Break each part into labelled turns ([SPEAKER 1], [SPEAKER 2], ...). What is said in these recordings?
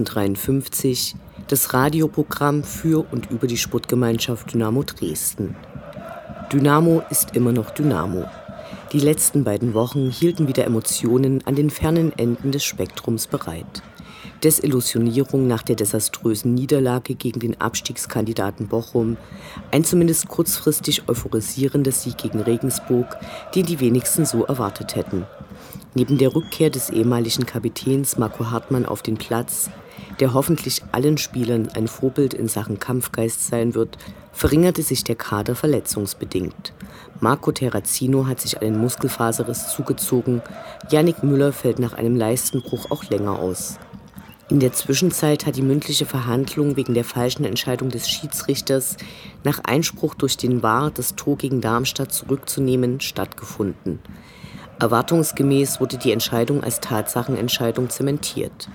[SPEAKER 1] 1953, das Radioprogramm für und über die Sportgemeinschaft Dynamo Dresden. Dynamo ist immer noch Dynamo. Die letzten beiden Wochen hielten wieder Emotionen an den fernen Enden des Spektrums bereit. Desillusionierung nach der desaströsen Niederlage gegen den Abstiegskandidaten Bochum, ein zumindest kurzfristig euphorisierender Sieg gegen Regensburg, den die wenigsten so erwartet hätten. Neben der Rückkehr des ehemaligen Kapitäns Marco Hartmann auf den Platz, der hoffentlich allen Spielern ein Vorbild in Sachen Kampfgeist sein wird, verringerte sich der Kader verletzungsbedingt. Marco Terrazino hat sich einen Muskelfaserriss zugezogen, Yannick Müller fällt nach einem Leistenbruch auch länger aus. In der Zwischenzeit hat die mündliche Verhandlung wegen der falschen Entscheidung des Schiedsrichters, nach Einspruch durch den War das Tor gegen Darmstadt zurückzunehmen, stattgefunden. Erwartungsgemäß wurde die Entscheidung als Tatsachenentscheidung zementiert.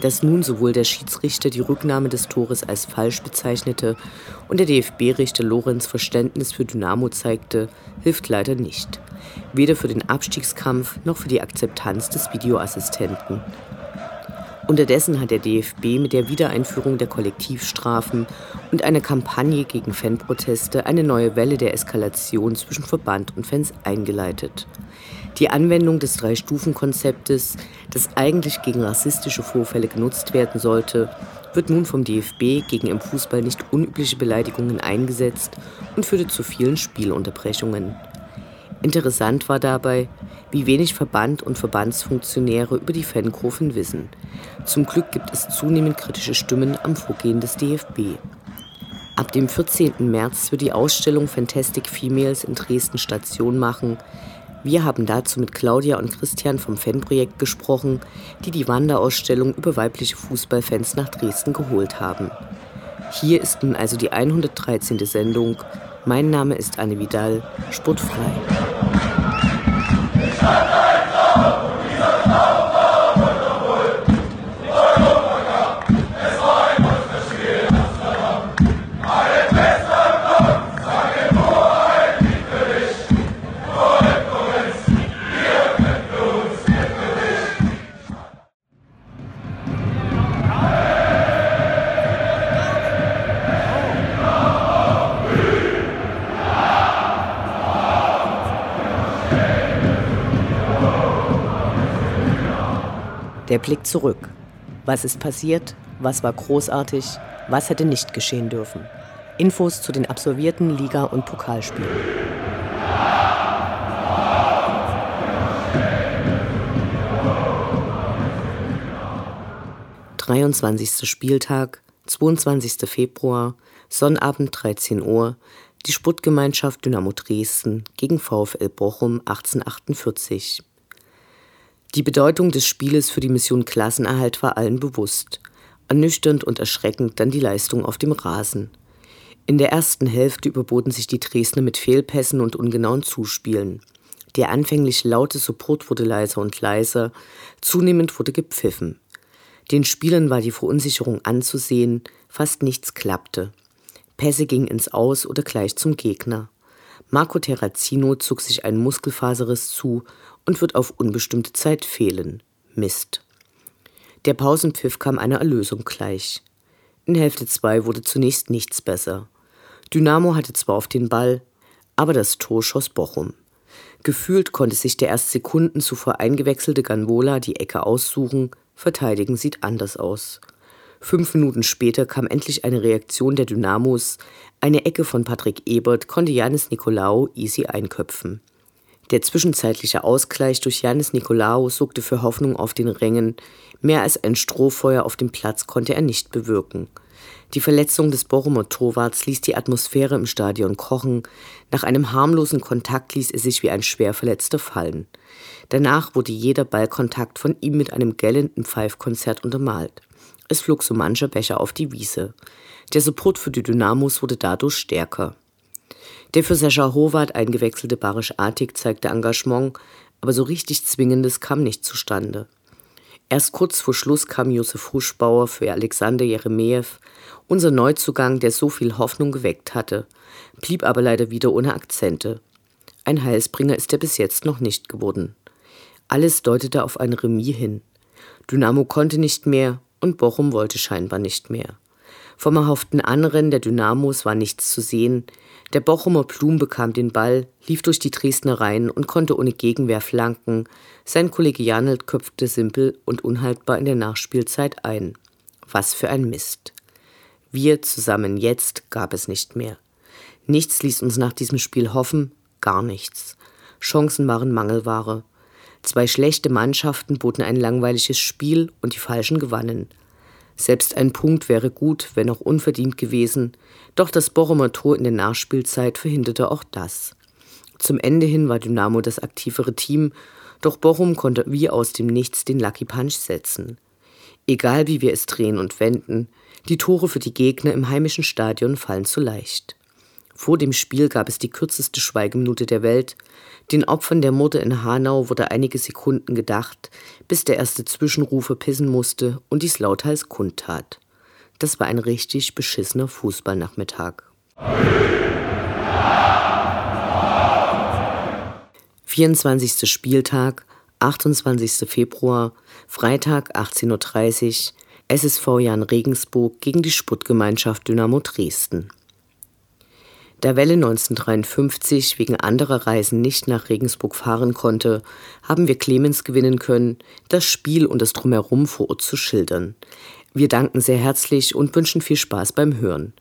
[SPEAKER 1] Dass nun sowohl der Schiedsrichter die Rücknahme des Tores als falsch bezeichnete und der DFB-Richter Lorenz Verständnis für Dynamo zeigte, hilft leider nicht. Weder für den Abstiegskampf noch für die Akzeptanz des Videoassistenten. Unterdessen hat der DFB mit der Wiedereinführung der Kollektivstrafen und einer Kampagne gegen Fanproteste eine neue Welle der Eskalation zwischen Verband und Fans eingeleitet. Die Anwendung des Drei-Stufen-Konzeptes, das eigentlich gegen rassistische Vorfälle genutzt werden sollte, wird nun vom DFB gegen im Fußball nicht unübliche Beleidigungen eingesetzt und führte zu vielen Spielunterbrechungen. Interessant war dabei, wie wenig Verband und Verbandsfunktionäre über die Fankurven wissen. Zum Glück gibt es zunehmend kritische Stimmen am Vorgehen des DFB. Ab dem 14. März wird die Ausstellung Fantastic Females in Dresden Station machen, wir haben dazu mit Claudia und Christian vom Fanprojekt gesprochen, die die Wanderausstellung über weibliche Fußballfans nach Dresden geholt haben. Hier ist nun also die 113. Sendung. Mein Name ist Anne Vidal, sportfrei. Blick zurück. Was ist passiert? Was war großartig? Was hätte nicht geschehen dürfen? Infos zu den absolvierten Liga- und Pokalspielen. Dreiundzwanzigster Spieltag, 22. Februar, Sonnabend 13 Uhr, die Sportgemeinschaft Dynamo Dresden gegen VfL Bochum 1848. Die Bedeutung des Spieles für die Mission Klassenerhalt war allen bewusst. Ernüchternd und erschreckend dann die Leistung auf dem Rasen. In der ersten Hälfte überboten sich die Dresdner mit Fehlpässen und ungenauen Zuspielen. Der anfänglich laute Support wurde leiser und leiser, zunehmend wurde gepfiffen. Den Spielern war die Verunsicherung anzusehen, fast nichts klappte. Pässe gingen ins Aus oder gleich zum Gegner. Marco Terrazino zog sich einen Muskelfaserriss zu und wird auf unbestimmte Zeit fehlen. Mist. Der Pausenpfiff kam einer Erlösung gleich. In Hälfte 2 wurde zunächst nichts besser. Dynamo hatte zwar auf den Ball, aber das Tor schoss Bochum. Gefühlt konnte sich der erst Sekunden zuvor eingewechselte Ganvola die Ecke aussuchen, verteidigen sieht anders aus. Fünf Minuten später kam endlich eine Reaktion der Dynamos. Eine Ecke von Patrick Ebert konnte Janis Nikolaou easy einköpfen. Der zwischenzeitliche Ausgleich durch Janis Nikolaou sorgte für Hoffnung auf den Rängen. Mehr als ein Strohfeuer auf dem Platz konnte er nicht bewirken. Die Verletzung des Bochumer Torwarts ließ die Atmosphäre im Stadion kochen. Nach einem harmlosen Kontakt ließ er sich wie ein Schwerverletzter fallen. Danach wurde jeder Ballkontakt von ihm mit einem gellenden Pfeifkonzert untermalt. Es flog so mancher Becher auf die Wiese. Der Support für die Dynamos wurde dadurch stärker. Der für Sascha Howard eingewechselte Barisch Artig zeigte Engagement, aber so richtig Zwingendes kam nicht zustande. Erst kurz vor Schluss kam Josef Huschbauer für Alexander Jeremejew, unser Neuzugang, der so viel Hoffnung geweckt hatte, blieb aber leider wieder ohne Akzente. Ein Heilsbringer ist er bis jetzt noch nicht geworden. Alles deutete auf ein Remis hin. Dynamo konnte nicht mehr und Bochum wollte scheinbar nicht mehr. Vom erhofften Anrennen der Dynamos war nichts zu sehen. Der Bochumer Blum bekam den Ball, lief durch die Dresdner Reihen und konnte ohne Gegenwehr flanken. Sein Kollege Janelt köpfte simpel und unhaltbar in der Nachspielzeit ein. Was für ein Mist. Wir zusammen jetzt gab es nicht mehr. Nichts ließ uns nach diesem Spiel hoffen, gar nichts. Chancen waren Mangelware. Zwei schlechte Mannschaften boten ein langweiliges Spiel und die Falschen gewannen. Selbst ein Punkt wäre gut, wenn auch unverdient gewesen, doch das Bochumer Tor in der Nachspielzeit verhinderte auch das. Zum Ende hin war Dynamo das aktivere Team, doch Bochum konnte wie aus dem Nichts den Lucky Punch setzen. Egal wie wir es drehen und wenden, die Tore für die Gegner im heimischen Stadion fallen zu leicht. Vor dem Spiel gab es die kürzeste Schweigeminute der Welt. Den Opfern der Morde in Hanau wurde einige Sekunden gedacht, bis der erste Zwischenrufer pissen musste und dies lauthals kundtat. Das war ein richtig beschissener Fußballnachmittag. 24. Spieltag, 28. Februar, Freitag 18.30 Uhr, SSV Jan Regensburg gegen die Sputtgemeinschaft Dynamo Dresden. Da Welle 1953 wegen anderer Reisen nicht nach Regensburg fahren konnte, haben wir Clemens gewinnen können, das Spiel und das Drumherum vor Ort zu schildern. Wir danken sehr herzlich und wünschen viel Spaß beim Hören.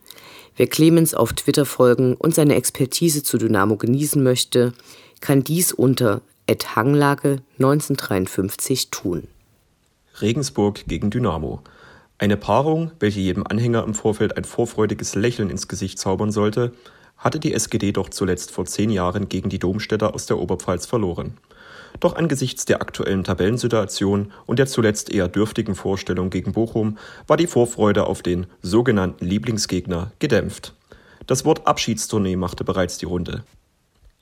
[SPEAKER 1] Wer Clemens auf Twitter folgen und seine Expertise zu Dynamo genießen möchte, kann dies unter Hanglage 1953 tun.
[SPEAKER 2] Regensburg gegen Dynamo. Eine Paarung, welche jedem Anhänger im Vorfeld ein vorfreudiges Lächeln ins Gesicht zaubern sollte, hatte die SGD doch zuletzt vor zehn Jahren gegen die Domstädter aus der Oberpfalz verloren. Doch angesichts der aktuellen Tabellensituation und der zuletzt eher dürftigen Vorstellung gegen Bochum war die Vorfreude auf den sogenannten Lieblingsgegner gedämpft. Das Wort Abschiedstournee machte bereits die Runde.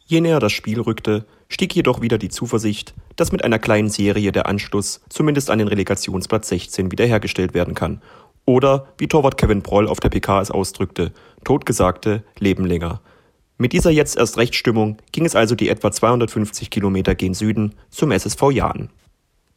[SPEAKER 2] Je näher das Spiel rückte, stieg jedoch wieder die Zuversicht, dass mit einer kleinen Serie der Anschluss zumindest an den Relegationsplatz 16 wiederhergestellt werden kann oder, wie Torwart Kevin Proll auf der PK es ausdrückte, Totgesagte leben länger. Mit dieser jetzt erst Rechtsstimmung ging es also die etwa 250 Kilometer gen Süden zum SSV Jahn.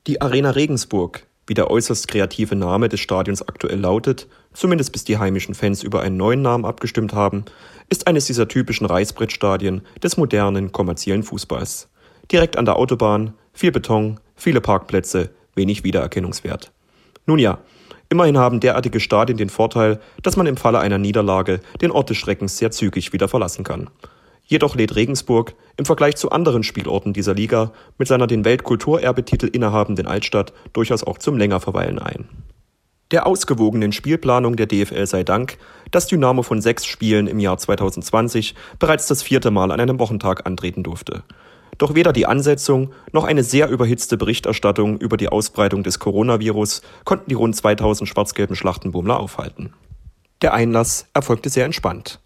[SPEAKER 2] Die Arena Regensburg, wie der äußerst kreative Name des Stadions aktuell lautet, zumindest bis die heimischen Fans über einen neuen Namen abgestimmt haben, ist eines dieser typischen Reißbrettstadien des modernen kommerziellen Fußballs. Direkt an der Autobahn, viel Beton, viele Parkplätze, wenig Wiedererkennungswert. Nun ja, Immerhin haben derartige Stadien den Vorteil, dass man im Falle einer Niederlage den Ort des Schreckens sehr zügig wieder verlassen kann. Jedoch lädt Regensburg im Vergleich zu anderen Spielorten dieser Liga mit seiner den Weltkulturerbetitel innehabenden Altstadt durchaus auch zum Längerverweilen ein. Der ausgewogenen Spielplanung der DFL sei Dank, dass Dynamo von sechs Spielen im Jahr 2020 bereits das vierte Mal an einem Wochentag antreten durfte. Doch weder die Ansetzung noch eine sehr überhitzte Berichterstattung über die Ausbreitung des Coronavirus konnten die rund 2000 schwarz-gelben Schlachtenbummler aufhalten. Der Einlass erfolgte sehr entspannt.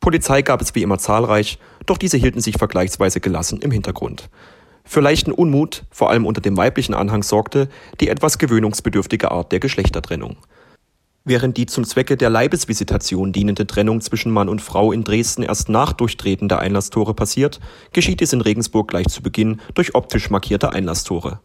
[SPEAKER 2] Polizei gab es wie immer zahlreich, doch diese hielten sich vergleichsweise gelassen im Hintergrund. Für leichten Unmut, vor allem unter dem weiblichen Anhang, sorgte die etwas gewöhnungsbedürftige Art der Geschlechtertrennung. Während die zum Zwecke der Leibesvisitation dienende Trennung zwischen Mann und Frau in Dresden erst nach Durchtreten der Einlasstore passiert, geschieht dies in Regensburg gleich zu Beginn durch optisch markierte Einlasstore.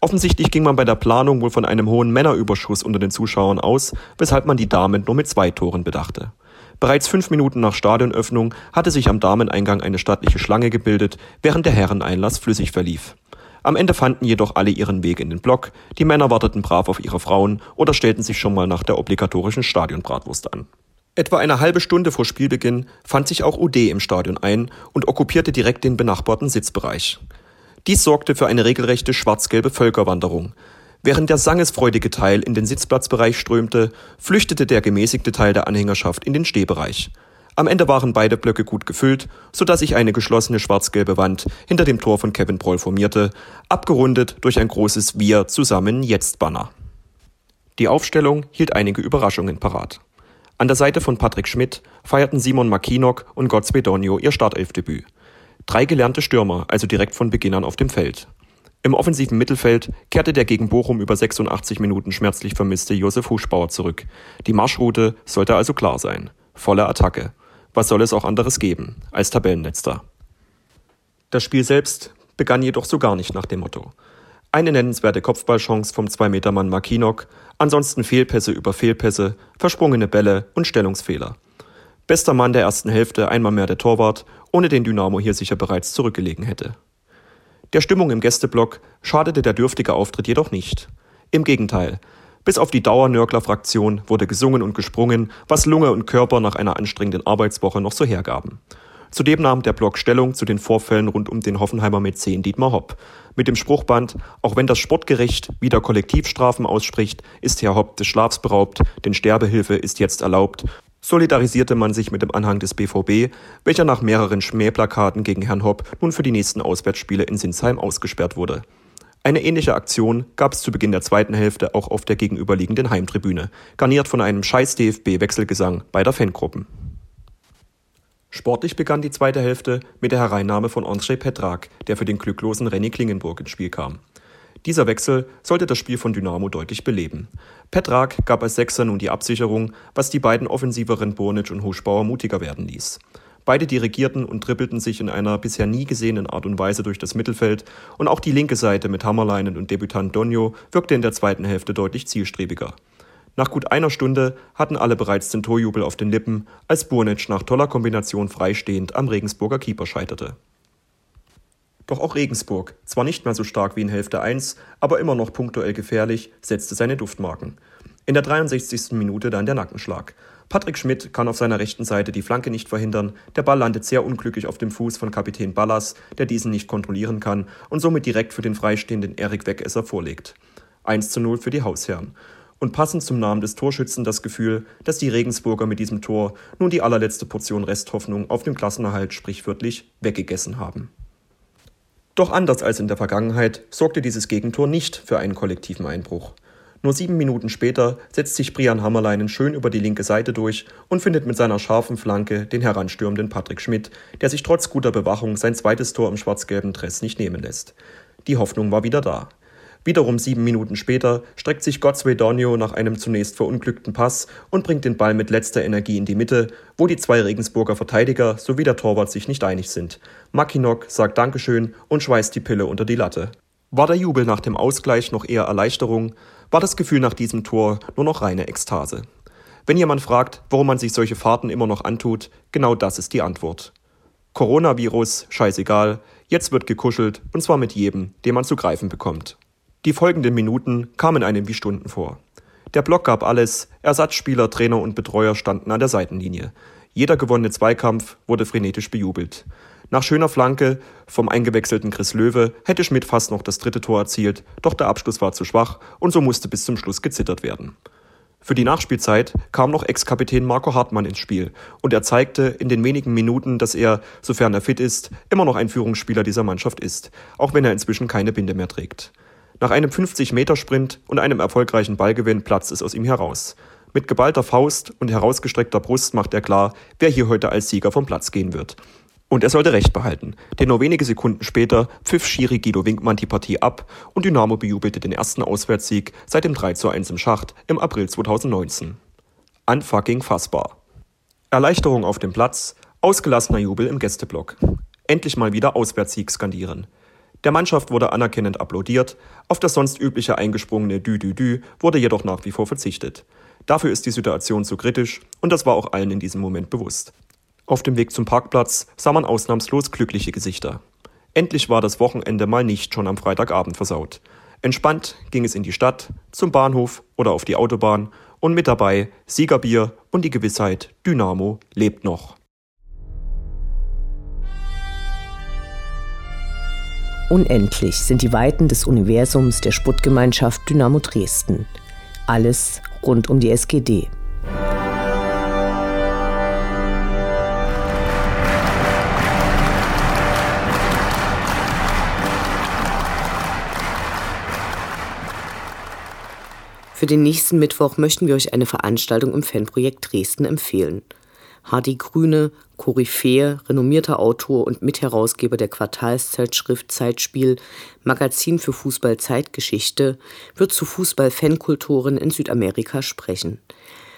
[SPEAKER 2] Offensichtlich ging man bei der Planung wohl von einem hohen Männerüberschuss unter den Zuschauern aus, weshalb man die Damen nur mit zwei Toren bedachte. Bereits fünf Minuten nach Stadionöffnung hatte sich am Dameneingang eine stattliche Schlange gebildet, während der Herreneinlass flüssig verlief. Am Ende fanden jedoch alle ihren Weg in den Block, die Männer warteten brav auf ihre Frauen oder stellten sich schon mal nach der obligatorischen Stadionbratwurst an. Etwa eine halbe Stunde vor Spielbeginn fand sich auch UD im Stadion ein und okkupierte direkt den benachbarten Sitzbereich. Dies sorgte für eine regelrechte schwarz-gelbe Völkerwanderung. Während der sangesfreudige Teil in den Sitzplatzbereich strömte, flüchtete der gemäßigte Teil der Anhängerschaft in den Stehbereich. Am Ende waren beide Blöcke gut gefüllt, so dass sich eine geschlossene schwarz-gelbe Wand hinter dem Tor von Kevin Proll formierte, abgerundet durch ein großes Wir zusammen jetzt Banner. Die Aufstellung hielt einige Überraschungen parat. An der Seite von Patrick Schmidt feierten Simon Makinok und Godspe Donio ihr Startelfdebüt. Drei gelernte Stürmer, also direkt von Beginn an auf dem Feld. Im offensiven Mittelfeld kehrte der gegen Bochum über 86 Minuten schmerzlich vermisste Josef Huschbauer zurück. Die Marschroute sollte also klar sein. Volle Attacke. Was soll es auch anderes geben als Tabellenletzter? Das Spiel selbst begann jedoch so gar nicht nach dem Motto. Eine nennenswerte Kopfballchance vom 2-Meter-Mann Makinok, ansonsten Fehlpässe über Fehlpässe, versprungene Bälle und Stellungsfehler. Bester Mann der ersten Hälfte einmal mehr der Torwart, ohne den Dynamo hier sicher bereits zurückgelegen hätte. Der Stimmung im Gästeblock schadete der dürftige Auftritt jedoch nicht. Im Gegenteil, bis auf die Dauernörgler-Fraktion wurde gesungen und gesprungen, was Lunge und Körper nach einer anstrengenden Arbeitswoche noch so hergaben. Zudem nahm der Blog Stellung zu den Vorfällen rund um den Hoffenheimer Mäzen Dietmar Hopp. Mit dem Spruchband, auch wenn das Sportgericht wieder Kollektivstrafen ausspricht, ist Herr Hopp des Schlafs beraubt, denn Sterbehilfe ist jetzt erlaubt, solidarisierte man sich mit dem Anhang des BVB, welcher nach mehreren Schmähplakaten gegen Herrn Hopp nun für die nächsten Auswärtsspiele in Sinsheim ausgesperrt wurde. Eine ähnliche Aktion gab es zu Beginn der zweiten Hälfte auch auf der gegenüberliegenden Heimtribüne, garniert von einem scheiß DFB-Wechselgesang beider Fangruppen. Sportlich begann die zweite Hälfte mit der Hereinnahme von Andrzej Petrak, der für den glücklosen Renny Klingenburg ins Spiel kam. Dieser Wechsel sollte das Spiel von Dynamo deutlich beleben. Petrak gab als Sechser nun die Absicherung, was die beiden offensiveren Bornic und Huschbauer mutiger werden ließ. Beide dirigierten und trippelten sich in einer bisher nie gesehenen Art und Weise durch das Mittelfeld und auch die linke Seite mit Hammerleinen und Debütant Donio wirkte in der zweiten Hälfte deutlich zielstrebiger. Nach gut einer Stunde hatten alle bereits den Torjubel auf den Lippen, als Burnic nach toller Kombination freistehend am Regensburger Keeper scheiterte. Doch auch Regensburg, zwar nicht mehr so stark wie in Hälfte 1, aber immer noch punktuell gefährlich, setzte seine Duftmarken. In der 63. Minute dann der Nackenschlag. Patrick Schmidt kann auf seiner rechten Seite die Flanke nicht verhindern. Der Ball landet sehr unglücklich auf dem Fuß von Kapitän Ballas, der diesen nicht kontrollieren kann und somit direkt für den freistehenden Erik Wegesser vorlegt. 1 zu 0 für die Hausherren. Und passend zum Namen des Torschützen das Gefühl, dass die Regensburger mit diesem Tor nun die allerletzte Portion Resthoffnung auf dem Klassenerhalt sprichwörtlich weggegessen haben. Doch anders als in der Vergangenheit sorgte dieses Gegentor nicht für einen kollektiven Einbruch. Nur sieben Minuten später setzt sich Brian Hammerleinen schön über die linke Seite durch und findet mit seiner scharfen Flanke den heranstürmenden Patrick Schmidt, der sich trotz guter Bewachung sein zweites Tor im schwarz-gelben Dress nicht nehmen lässt. Die Hoffnung war wieder da. Wiederum sieben Minuten später streckt sich Godsway Donio nach einem zunächst verunglückten Pass und bringt den Ball mit letzter Energie in die Mitte, wo die zwei Regensburger Verteidiger sowie der Torwart sich nicht einig sind. Mackinock sagt Dankeschön und schweißt die Pille unter die Latte. War der Jubel nach dem Ausgleich noch eher Erleichterung, war das Gefühl nach diesem Tor nur noch reine Ekstase. Wenn jemand fragt, warum man sich solche Fahrten immer noch antut, genau das ist die Antwort. Coronavirus, scheißegal, jetzt wird gekuschelt, und zwar mit jedem, den man zu greifen bekommt. Die folgenden Minuten kamen einem wie Stunden vor. Der Block gab alles, Ersatzspieler, Trainer und Betreuer standen an der Seitenlinie. Jeder gewonnene Zweikampf wurde frenetisch bejubelt. Nach schöner Flanke vom eingewechselten Chris Löwe hätte Schmidt fast noch das dritte Tor erzielt, doch der Abschluss war zu schwach und so musste bis zum Schluss gezittert werden. Für die Nachspielzeit kam noch Ex-Kapitän Marco Hartmann ins Spiel und er zeigte in den wenigen Minuten, dass er, sofern er fit ist, immer noch ein Führungsspieler dieser Mannschaft ist, auch wenn er inzwischen keine Binde mehr trägt. Nach einem 50-Meter-Sprint und einem erfolgreichen Ballgewinn platzt es aus ihm heraus. Mit geballter Faust und herausgestreckter Brust macht er klar, wer hier heute als Sieger vom Platz gehen wird. Und er sollte recht behalten, denn nur wenige Sekunden später pfiff Schiri Guido Winkmann die Partie ab und Dynamo bejubelte den ersten Auswärtssieg seit dem 3 zu 1 im Schacht im April 2019. Unfucking fassbar. Erleichterung auf dem Platz, ausgelassener Jubel im Gästeblock. Endlich mal wieder Auswärtssieg skandieren. Der Mannschaft wurde anerkennend applaudiert, auf das sonst übliche eingesprungene Dü-Dü-Dü wurde jedoch nach wie vor verzichtet. Dafür ist die Situation zu kritisch und das war auch allen in diesem Moment bewusst. Auf dem Weg zum Parkplatz sah man ausnahmslos glückliche Gesichter. Endlich war das Wochenende mal nicht schon am Freitagabend versaut. Entspannt ging es in die Stadt, zum Bahnhof oder auf die Autobahn und mit dabei Siegerbier und die Gewissheit, Dynamo lebt noch.
[SPEAKER 1] Unendlich sind die Weiten des Universums der Sputtgemeinschaft Dynamo Dresden. Alles rund um die SGD. Für den nächsten Mittwoch möchten wir euch eine Veranstaltung im Fanprojekt Dresden empfehlen. Hardy Grüne, Koryphäe, renommierter Autor und Mitherausgeber der Quartalszeitschrift Zeitspiel, Magazin für Fußball-Zeitgeschichte, wird zu Fußball-Fankulturen in Südamerika sprechen.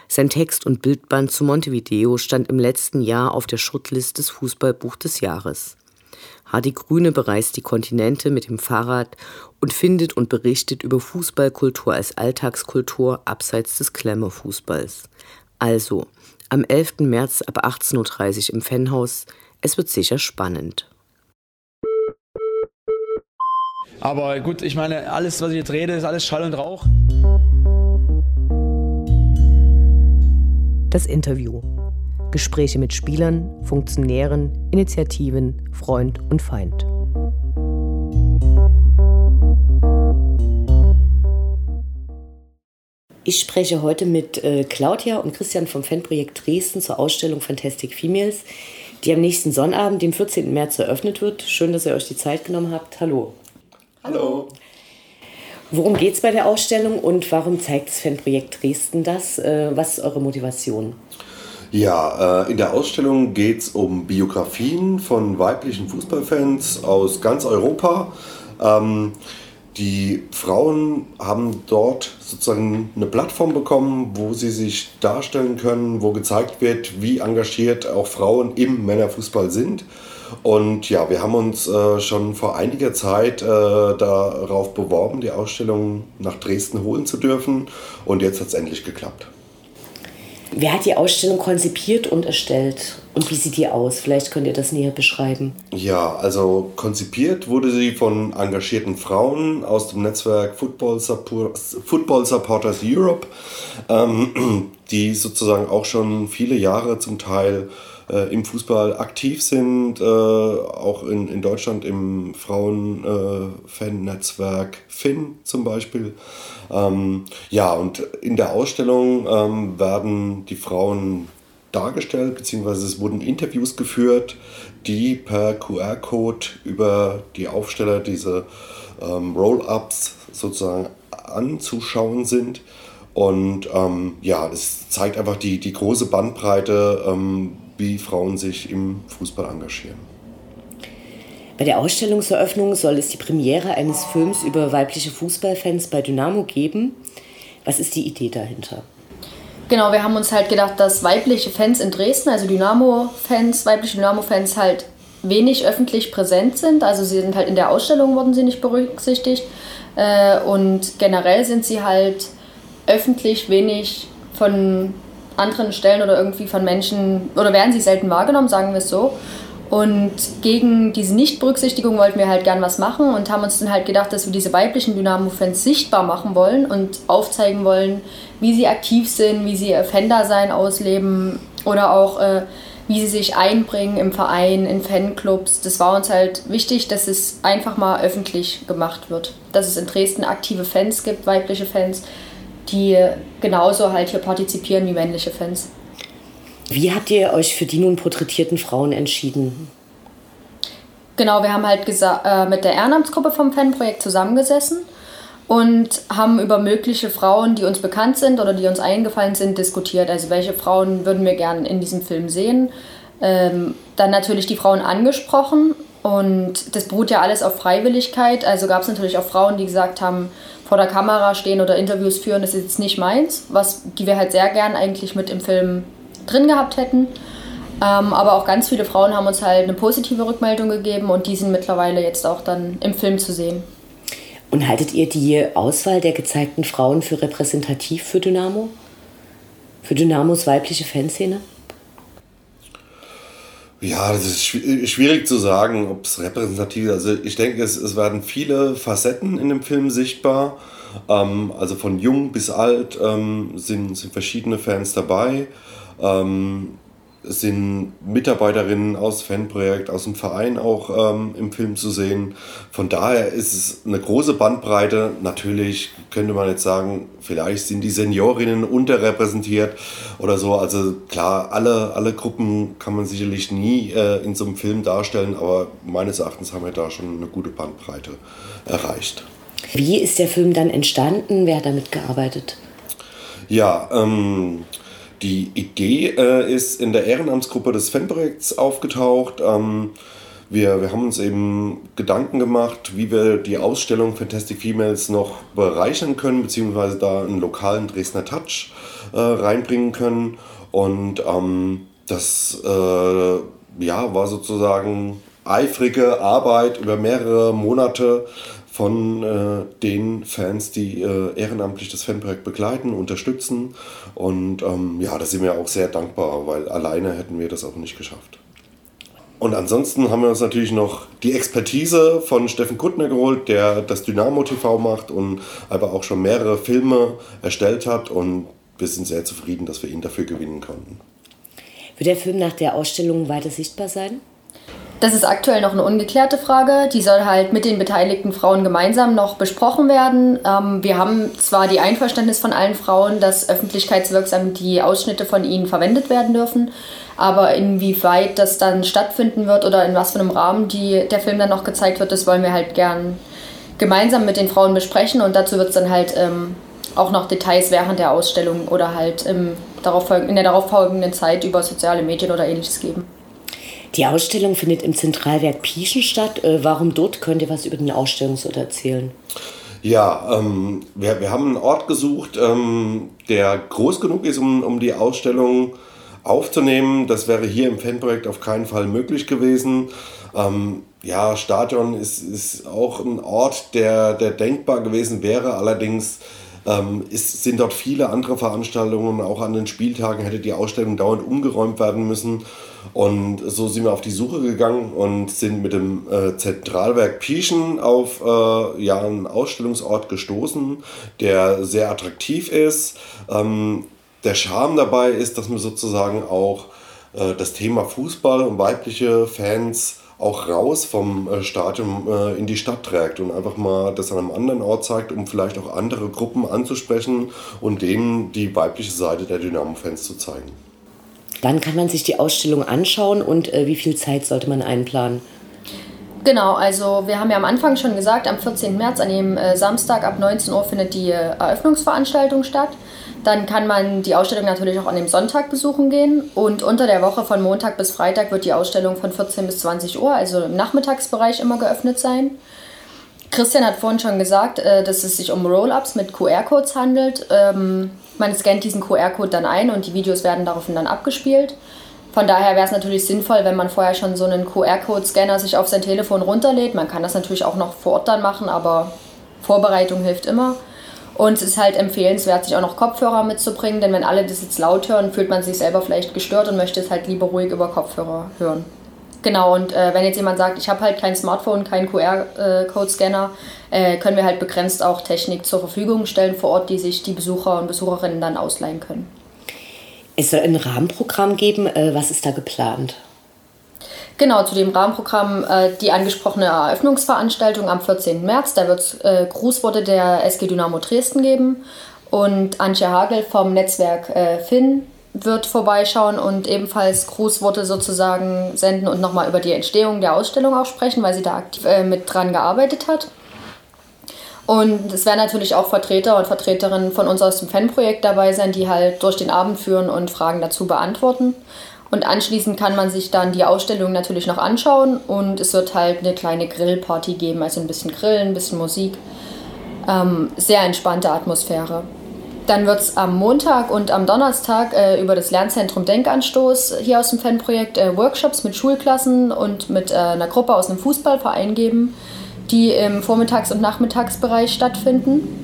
[SPEAKER 1] Sein Text und Bildband zu Montevideo stand im letzten Jahr auf der Shortlist des Fußballbuch des Jahres. Hardy Grüne bereist die Kontinente mit dem Fahrrad und findet und berichtet über Fußballkultur als Alltagskultur abseits des Klemmerfußballs. Also, am 11. März ab 18.30 Uhr im Fanhaus. Es wird sicher spannend.
[SPEAKER 3] Aber gut, ich meine, alles, was ich jetzt rede, ist alles Schall und Rauch.
[SPEAKER 1] Das Interview. Gespräche mit Spielern, Funktionären, Initiativen, Freund und Feind. Ich spreche heute mit äh, Claudia und Christian vom Fanprojekt Dresden zur Ausstellung Fantastic Females, die am nächsten Sonnabend, dem 14. März, eröffnet wird. Schön, dass ihr euch die Zeit genommen habt. Hallo.
[SPEAKER 4] Hallo.
[SPEAKER 1] Worum geht es bei der Ausstellung und warum zeigt das Fanprojekt Dresden das? Äh, was ist eure Motivation?
[SPEAKER 4] Ja, äh, in der Ausstellung geht es um Biografien von weiblichen Fußballfans aus ganz Europa. Ähm, die Frauen haben dort sozusagen eine Plattform bekommen, wo sie sich darstellen können, wo gezeigt wird, wie engagiert auch Frauen im Männerfußball sind. Und ja, wir haben uns äh, schon vor einiger Zeit äh, darauf beworben, die Ausstellung nach Dresden holen zu dürfen. Und jetzt hat es endlich geklappt.
[SPEAKER 1] Wer hat die Ausstellung konzipiert und erstellt? Und wie sieht die aus? Vielleicht könnt ihr das näher beschreiben.
[SPEAKER 4] Ja, also konzipiert wurde sie von engagierten Frauen aus dem Netzwerk Football, Support, Football Supporters Europe, ähm, die sozusagen auch schon viele Jahre zum Teil äh, im Fußball aktiv sind, äh, auch in, in Deutschland im Frauen-Fan-Netzwerk äh, Finn zum Beispiel. Ähm, ja, und in der Ausstellung ähm, werden die Frauen dargestellt, beziehungsweise es wurden Interviews geführt, die per QR-Code über die Aufsteller diese ähm, Roll-ups sozusagen anzuschauen sind. Und ähm, ja, es zeigt einfach die, die große Bandbreite, ähm, wie Frauen sich im Fußball engagieren.
[SPEAKER 1] Bei der Ausstellungseröffnung soll es die Premiere eines Films über weibliche Fußballfans bei Dynamo geben. Was ist die Idee dahinter?
[SPEAKER 5] Genau, wir haben uns halt gedacht, dass weibliche Fans in Dresden, also Dynamo-Fans, weibliche Dynamo-Fans halt wenig öffentlich präsent sind. Also sie sind halt in der Ausstellung wurden sie nicht berücksichtigt. Äh, und generell sind sie halt öffentlich wenig von anderen Stellen oder irgendwie von Menschen, oder werden sie selten wahrgenommen, sagen wir es so. Und gegen diese Nichtberücksichtigung wollten wir halt gern was machen und haben uns dann halt gedacht, dass wir diese weiblichen Dynamo-Fans sichtbar machen wollen und aufzeigen wollen, wie sie aktiv sind, wie sie ihr Fan-Dasein ausleben oder auch äh, wie sie sich einbringen im Verein, in Fanclubs. Das war uns halt wichtig, dass es einfach mal öffentlich gemacht wird. Dass es in Dresden aktive Fans gibt, weibliche Fans, die genauso halt hier partizipieren wie männliche Fans.
[SPEAKER 1] Wie habt ihr euch für die nun porträtierten Frauen entschieden?
[SPEAKER 5] Genau, wir haben halt äh, mit der Ehrenamtsgruppe vom Fanprojekt zusammengesessen und haben über mögliche Frauen, die uns bekannt sind oder die uns eingefallen sind, diskutiert. Also welche Frauen würden wir gerne in diesem Film sehen. Ähm, dann natürlich die Frauen angesprochen und das beruht ja alles auf Freiwilligkeit. Also gab es natürlich auch Frauen, die gesagt haben, vor der Kamera stehen oder Interviews führen, ist jetzt nicht meins, was die wir halt sehr gern eigentlich mit im Film drin gehabt hätten. Ähm, aber auch ganz viele Frauen haben uns halt eine positive Rückmeldung gegeben und die sind mittlerweile jetzt auch dann im Film zu sehen.
[SPEAKER 1] Und haltet ihr die Auswahl der gezeigten Frauen für repräsentativ für Dynamo? Für Dynamos weibliche Fanszene?
[SPEAKER 4] Ja, das ist schwierig zu sagen, ob es repräsentativ ist. Also ich denke, es, es werden viele Facetten in dem Film sichtbar. Ähm, also von jung bis alt ähm, sind, sind verschiedene Fans dabei. Ähm, sind Mitarbeiterinnen aus Fanprojekt, aus dem Verein auch ähm, im Film zu sehen. Von daher ist es eine große Bandbreite. Natürlich könnte man jetzt sagen, vielleicht sind die Seniorinnen unterrepräsentiert oder so. Also klar, alle, alle Gruppen kann man sicherlich nie äh, in so einem Film darstellen, aber meines Erachtens haben wir da schon eine gute Bandbreite erreicht.
[SPEAKER 1] Wie ist der Film dann entstanden? Wer hat damit gearbeitet?
[SPEAKER 4] Ja, ähm, die Idee äh, ist in der Ehrenamtsgruppe des Fanprojekts aufgetaucht. Ähm, wir, wir haben uns eben Gedanken gemacht, wie wir die Ausstellung Fantastic Females noch bereichern können, beziehungsweise da einen lokalen Dresdner Touch äh, reinbringen können. Und ähm, das äh, ja, war sozusagen eifrige Arbeit über mehrere Monate von äh, den Fans, die äh, ehrenamtlich das Fanprojekt begleiten, unterstützen. Und ähm, ja, da sind wir auch sehr dankbar, weil alleine hätten wir das auch nicht geschafft. Und ansonsten haben wir uns natürlich noch die Expertise von Steffen Kuttner geholt, der das Dynamo TV macht und aber auch schon mehrere Filme erstellt hat. Und wir sind sehr zufrieden, dass wir ihn dafür gewinnen konnten.
[SPEAKER 1] Wird der Film nach der Ausstellung weiter sichtbar sein?
[SPEAKER 5] Das ist aktuell noch eine ungeklärte Frage. Die soll halt mit den beteiligten Frauen gemeinsam noch besprochen werden. Ähm, wir haben zwar die Einverständnis von allen Frauen, dass öffentlichkeitswirksam die Ausschnitte von ihnen verwendet werden dürfen, aber inwieweit das dann stattfinden wird oder in was für einem Rahmen die, der Film dann noch gezeigt wird, das wollen wir halt gern gemeinsam mit den Frauen besprechen und dazu wird es dann halt ähm, auch noch Details während der Ausstellung oder halt im darauf, in der darauffolgenden Zeit über soziale Medien oder ähnliches geben.
[SPEAKER 1] Die Ausstellung findet im Zentralwerk Pieschen statt. Äh, warum dort? Könnt ihr was über den Ausstellungsort erzählen?
[SPEAKER 4] Ja, ähm, wir, wir haben einen Ort gesucht, ähm, der groß genug ist, um, um die Ausstellung aufzunehmen. Das wäre hier im Fanprojekt auf keinen Fall möglich gewesen. Ähm, ja, Stadion ist, ist auch ein Ort, der, der denkbar gewesen wäre. Allerdings ähm, ist, sind dort viele andere Veranstaltungen. Auch an den Spieltagen hätte die Ausstellung dauernd umgeräumt werden müssen. Und so sind wir auf die Suche gegangen und sind mit dem äh, Zentralwerk Pieschen auf äh, ja, einen Ausstellungsort gestoßen, der sehr attraktiv ist. Ähm, der Charme dabei ist, dass man sozusagen auch äh, das Thema Fußball und weibliche Fans auch raus vom äh, Stadion äh, in die Stadt trägt und einfach mal das an einem anderen Ort zeigt, um vielleicht auch andere Gruppen anzusprechen und denen die weibliche Seite der Dynamo-Fans zu zeigen.
[SPEAKER 1] Wann kann man sich die Ausstellung anschauen und äh, wie viel Zeit sollte man einplanen?
[SPEAKER 5] Genau, also wir haben ja am Anfang schon gesagt, am 14. März, an dem äh, Samstag ab 19 Uhr findet die äh, Eröffnungsveranstaltung statt. Dann kann man die Ausstellung natürlich auch an dem Sonntag besuchen gehen. Und unter der Woche von Montag bis Freitag wird die Ausstellung von 14 bis 20 Uhr, also im Nachmittagsbereich, immer geöffnet sein. Christian hat vorhin schon gesagt, äh, dass es sich um Roll-ups mit QR-Codes handelt. Man scannt diesen QR-Code dann ein und die Videos werden daraufhin dann abgespielt. Von daher wäre es natürlich sinnvoll, wenn man vorher schon so einen QR-Code-Scanner sich auf sein Telefon runterlädt. Man kann das natürlich auch noch vor Ort dann machen, aber Vorbereitung hilft immer. Und es ist halt empfehlenswert, sich auch noch Kopfhörer mitzubringen, denn wenn alle das jetzt laut hören, fühlt man sich selber vielleicht gestört und möchte es halt lieber ruhig über Kopfhörer hören. Genau, und äh, wenn jetzt jemand sagt, ich habe halt kein Smartphone, keinen QR-Code-Scanner, äh, können wir halt begrenzt auch Technik zur Verfügung stellen vor Ort, die sich die Besucher und Besucherinnen dann ausleihen können.
[SPEAKER 1] Es soll ein Rahmenprogramm geben. Äh, was ist da geplant?
[SPEAKER 5] Genau, zu dem Rahmenprogramm äh, die angesprochene Eröffnungsveranstaltung am 14. März. Da wird es äh, Grußworte der SG Dynamo Dresden geben. Und Antje Hagel vom Netzwerk äh, Finn wird vorbeischauen und ebenfalls Grußworte sozusagen senden und nochmal über die Entstehung der Ausstellung auch sprechen, weil sie da aktiv äh, mit dran gearbeitet hat. Und es werden natürlich auch Vertreter und Vertreterinnen von uns aus dem Fanprojekt dabei sein, die halt durch den Abend führen und Fragen dazu beantworten. Und anschließend kann man sich dann die Ausstellung natürlich noch anschauen und es wird halt eine kleine Grillparty geben, also ein bisschen Grillen, ein bisschen Musik. Ähm, sehr entspannte Atmosphäre. Dann wird es am Montag und am Donnerstag äh, über das Lernzentrum Denkanstoß hier aus dem Fanprojekt äh, Workshops mit Schulklassen und mit äh, einer Gruppe aus einem Fußballverein geben, die im Vormittags- und Nachmittagsbereich stattfinden.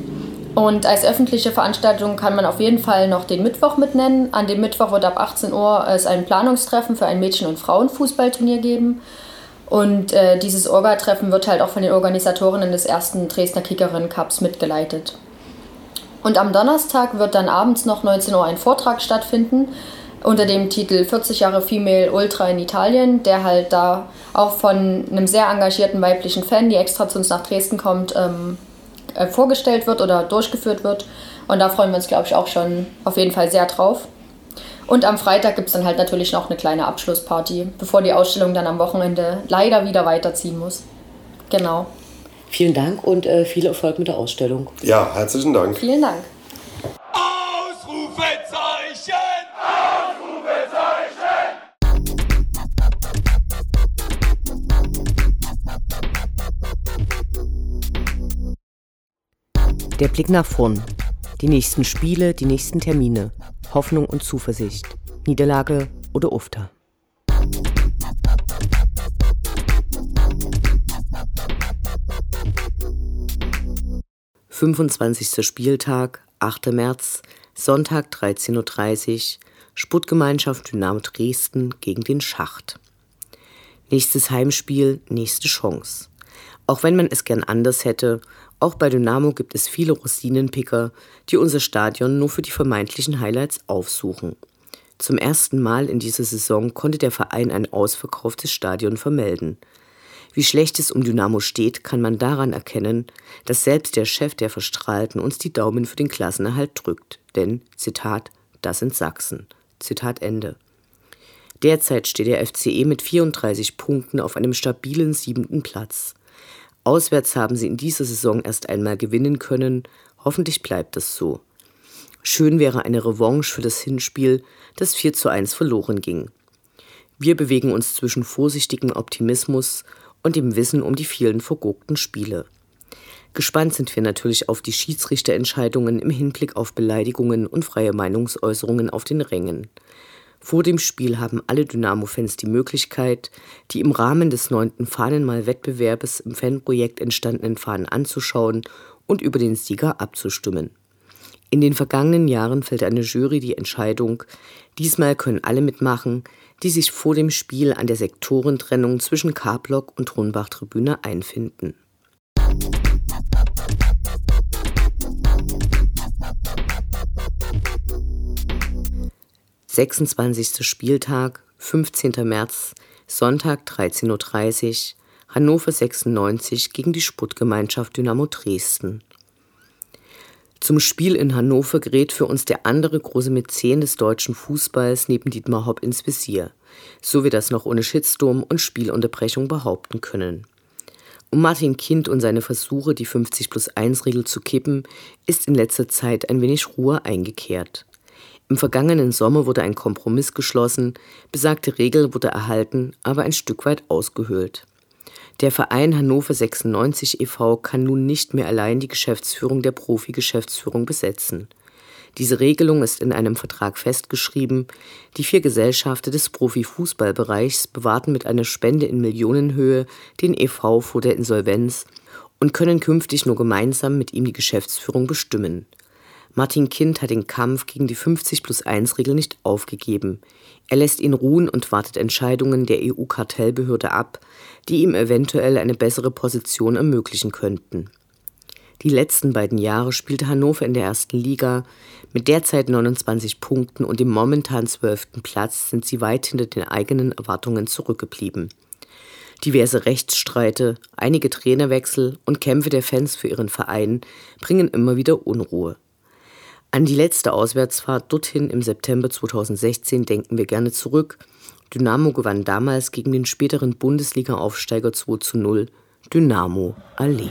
[SPEAKER 5] Und als öffentliche Veranstaltung kann man auf jeden Fall noch den Mittwoch mitnennen. An dem Mittwoch wird ab 18 Uhr es ein Planungstreffen für ein Mädchen- und Frauenfußballturnier geben. Und äh, dieses Orga-Treffen wird halt auch von den Organisatorinnen des ersten Dresdner Kickerinnen Cups mitgeleitet. Und am Donnerstag wird dann abends noch 19 Uhr ein Vortrag stattfinden unter dem Titel 40 Jahre Female Ultra in Italien, der halt da auch von einem sehr engagierten weiblichen Fan, die extra zu uns nach Dresden kommt, ähm, äh, vorgestellt wird oder durchgeführt wird. Und da freuen wir uns, glaube ich, auch schon auf jeden Fall sehr drauf. Und am Freitag gibt es dann halt natürlich noch eine kleine Abschlussparty, bevor die Ausstellung dann am Wochenende leider wieder weiterziehen muss. Genau.
[SPEAKER 1] Vielen Dank und äh, viel Erfolg mit der Ausstellung.
[SPEAKER 4] Ja, herzlichen Dank.
[SPEAKER 5] Vielen Dank.
[SPEAKER 6] Ausrufezeichen!
[SPEAKER 1] Der Blick nach vorn. Die nächsten Spiele, die nächsten Termine. Hoffnung und Zuversicht. Niederlage oder Ufter. Fünfundzwanzigster Spieltag, 8. März, Sonntag 13.30 Uhr, Sputtgemeinschaft Dynamo Dresden gegen den Schacht. Nächstes Heimspiel, nächste Chance. Auch wenn man es gern anders hätte, auch bei Dynamo gibt es viele Rosinenpicker, die unser Stadion nur für die vermeintlichen Highlights aufsuchen. Zum ersten Mal in dieser Saison konnte der Verein ein ausverkauftes Stadion vermelden. Wie schlecht es um Dynamo steht, kann man daran erkennen, dass selbst der Chef der Verstrahlten uns die Daumen für den Klassenerhalt drückt. Denn, Zitat, das sind Sachsen. Zitat Ende. Derzeit steht der FCE mit 34 Punkten auf einem stabilen siebenten Platz. Auswärts haben sie in dieser Saison erst einmal gewinnen können. Hoffentlich bleibt das so. Schön wäre eine Revanche für das Hinspiel, das 4 zu 1 verloren ging. Wir bewegen uns zwischen vorsichtigem Optimismus und dem Wissen um die vielen vergurkten Spiele. Gespannt sind wir natürlich auf die Schiedsrichterentscheidungen im Hinblick auf Beleidigungen und freie Meinungsäußerungen auf den Rängen. Vor dem Spiel haben alle Dynamo-Fans die Möglichkeit, die im Rahmen des neunten Fahnenmal-Wettbewerbes im Fanprojekt entstandenen Fahnen anzuschauen und über den Sieger abzustimmen. In den vergangenen Jahren fällt eine Jury die Entscheidung. Diesmal können alle mitmachen, die sich vor dem Spiel an der Sektorentrennung zwischen K-Block und Rundbach-Tribüne einfinden. 26. Spieltag, 15. März, Sonntag 13.30 Uhr, Hannover 96 gegen die Sputtgemeinschaft Dynamo Dresden. Zum Spiel in Hannover gerät für uns der andere große Mäzen des deutschen Fußballs neben Dietmar Hopp ins Visier, so wir das noch ohne Shitstorm und Spielunterbrechung behaupten können. Um Martin Kind und seine Versuche, die 50 plus 1 Regel zu kippen, ist in letzter Zeit ein wenig Ruhe eingekehrt. Im vergangenen Sommer wurde ein Kompromiss geschlossen, besagte Regel wurde erhalten, aber ein Stück weit ausgehöhlt. Der Verein Hannover 96 e.V. kann nun nicht mehr allein die Geschäftsführung der Profi-Geschäftsführung besetzen. Diese Regelung ist in einem Vertrag festgeschrieben. Die vier Gesellschafter des Profifußballbereichs bewahrten mit einer Spende in Millionenhöhe den e.V. vor der Insolvenz und können künftig nur gemeinsam mit ihm die Geschäftsführung bestimmen. Martin Kind hat den Kampf gegen die 50 plus 1 Regel nicht aufgegeben. Er lässt ihn ruhen und wartet Entscheidungen der EU-Kartellbehörde ab, die ihm eventuell eine bessere Position ermöglichen könnten. Die letzten beiden Jahre spielte Hannover in der ersten Liga. Mit derzeit 29 Punkten und dem momentan zwölften Platz sind sie weit hinter den eigenen Erwartungen zurückgeblieben. Diverse Rechtsstreite, einige Trainerwechsel und Kämpfe der Fans für ihren Verein bringen immer wieder Unruhe. An die letzte Auswärtsfahrt dorthin im September 2016 denken wir gerne zurück. Dynamo gewann damals gegen den späteren Bundesliga-Aufsteiger 2 zu 0. Dynamo Allee.